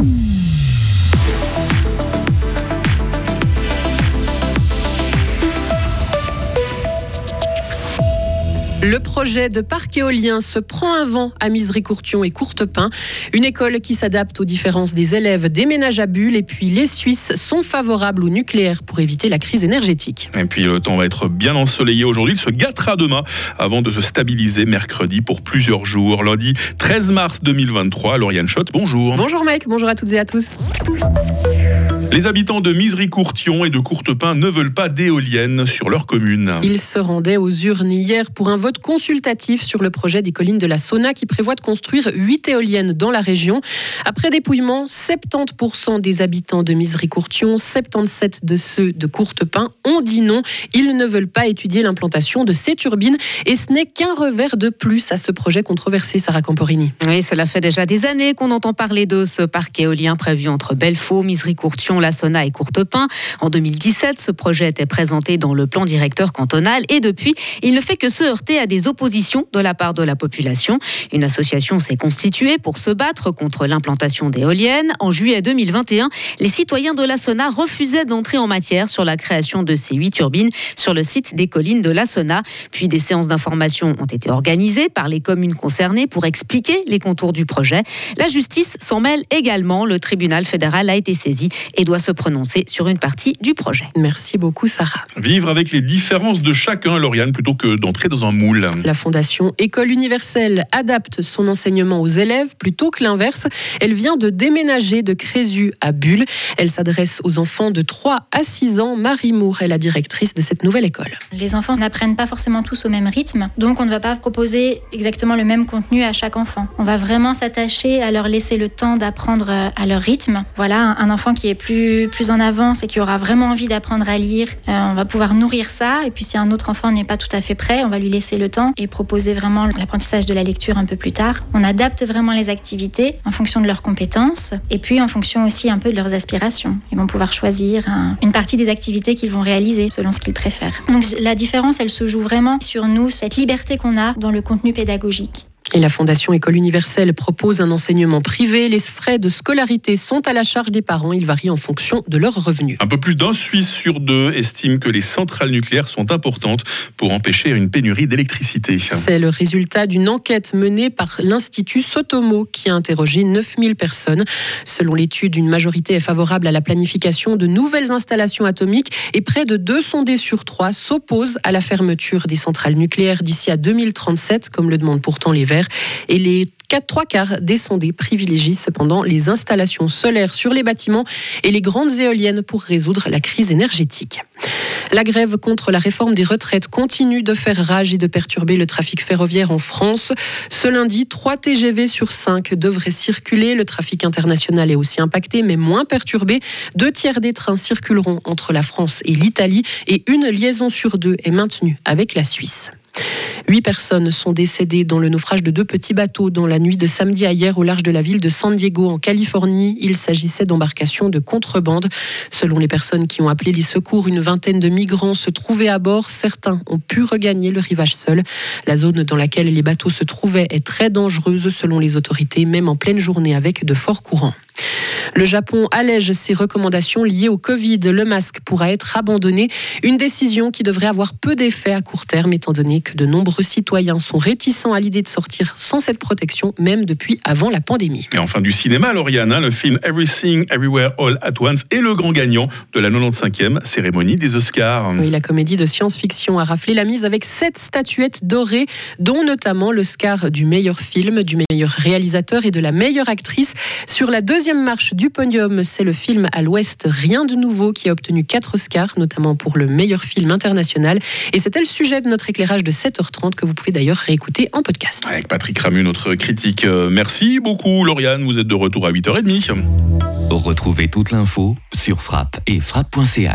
Mm. Le projet de parc éolien se prend un vent à Misery-Courtion et Courtepin. Une école qui s'adapte aux différences des élèves déménage à Bulle. Et puis les Suisses sont favorables au nucléaire pour éviter la crise énergétique. Et puis le temps va être bien ensoleillé aujourd'hui. Il se gâtera demain avant de se stabiliser mercredi pour plusieurs jours. Lundi 13 mars 2023. Lauriane Schott, bonjour. Bonjour Mike, bonjour à toutes et à tous. Les habitants de Misery-Courtion et de Courtepin ne veulent pas d'éoliennes sur leur commune. Ils se rendaient aux urnes hier pour un vote consultatif sur le projet des collines de la Sauna qui prévoit de construire 8 éoliennes dans la région. Après dépouillement, 70% des habitants de Misery-Courtion, 77% de ceux de Courtepin ont dit non. Ils ne veulent pas étudier l'implantation de ces turbines et ce n'est qu'un revers de plus à ce projet controversé, Sarah Camporini. Oui, cela fait déjà des années qu'on entend parler de ce parc éolien prévu entre Belfaux, Misery-Courtion, la Sona et Courtepin. En 2017, ce projet était présenté dans le plan directeur cantonal et depuis, il ne fait que se heurter à des oppositions de la part de la population. Une association s'est constituée pour se battre contre l'implantation d'éoliennes. En juillet 2021, les citoyens de la Sona refusaient d'entrer en matière sur la création de ces huit turbines sur le site des collines de la Sona. Puis des séances d'information ont été organisées par les communes concernées pour expliquer les contours du projet. La justice s'en mêle également. Le tribunal fédéral a été saisi et doit se prononcer sur une partie du projet. Merci beaucoup, Sarah. Vivre avec les différences de chacun, Lauriane, plutôt que d'entrer dans un moule. La Fondation École Universelle adapte son enseignement aux élèves plutôt que l'inverse. Elle vient de déménager de Crézu à Bulle. Elle s'adresse aux enfants de 3 à 6 ans. Marie Moore est la directrice de cette nouvelle école. Les enfants n'apprennent pas forcément tous au même rythme, donc on ne va pas proposer exactement le même contenu à chaque enfant. On va vraiment s'attacher à leur laisser le temps d'apprendre à leur rythme. Voilà, un enfant qui est plus plus, en avance et qui aura vraiment envie d'apprendre à lire, euh, on va pouvoir nourrir ça. Et puis si un autre enfant n'est pas tout à fait prêt, on va lui laisser le temps et proposer vraiment l'apprentissage de la lecture un peu plus tard. On adapte vraiment les activités en fonction de leurs compétences et puis en fonction aussi un peu de leurs aspirations. Ils vont pouvoir choisir une partie des activités qu'ils vont réaliser selon ce qu'ils préfèrent. Donc la différence, elle se joue vraiment sur nous, cette liberté qu'on a dans le contenu pédagogique. Et la Fondation École Universelle propose un enseignement privé. Les frais de scolarité sont à la charge des parents. Ils varient en fonction de leurs revenus. Un peu plus d'un Suisse sur deux estime que les centrales nucléaires sont importantes pour empêcher une pénurie d'électricité. C'est le résultat d'une enquête menée par l'Institut Sotomo qui a interrogé 9000 personnes. Selon l'étude, une majorité est favorable à la planification de nouvelles installations atomiques et près de deux sondés sur trois s'opposent à la fermeture des centrales nucléaires d'ici à 2037, comme le demandent pourtant les Verts. Et les 4, 3 quarts des sondés privilégient cependant les installations solaires sur les bâtiments et les grandes éoliennes pour résoudre la crise énergétique. La grève contre la réforme des retraites continue de faire rage et de perturber le trafic ferroviaire en France. Ce lundi, 3 TGV sur 5 devraient circuler. Le trafic international est aussi impacté, mais moins perturbé. Deux tiers des trains circuleront entre la France et l'Italie et une liaison sur deux est maintenue avec la Suisse. Huit personnes sont décédées dans le naufrage de deux petits bateaux dans la nuit de samedi à hier au large de la ville de San Diego en Californie. Il s'agissait d'embarcations de contrebande. Selon les personnes qui ont appelé les secours, une vingtaine de migrants se trouvaient à bord. Certains ont pu regagner le rivage seul. La zone dans laquelle les bateaux se trouvaient est très dangereuse selon les autorités, même en pleine journée avec de forts courants. Le Japon allège ses recommandations liées au Covid. Le masque pourra être abandonné. Une décision qui devrait avoir peu d'effet à court terme, étant donné que de nombreux citoyens sont réticents à l'idée de sortir sans cette protection, même depuis avant la pandémie. Et enfin du cinéma, Lauriane, le film Everything Everywhere All at Once est le grand gagnant de la 95e cérémonie des Oscars. Oui, la comédie de science-fiction a raflé la mise avec sept statuettes dorées, dont notamment l'Oscar du meilleur film, du meilleur réalisateur et de la meilleure actrice. Sur la deuxième marche du podium, c'est le film à l'Ouest Rien de nouveau qui a obtenu 4 Oscars, notamment pour le meilleur film international. Et c'était le sujet de notre éclairage de 7h30 que vous pouvez d'ailleurs réécouter en podcast. Avec Patrick Ramu, notre critique. Euh, merci beaucoup, Lauriane. Vous êtes de retour à 8h30. Retrouvez toute l'info sur frappe et frappe.ch.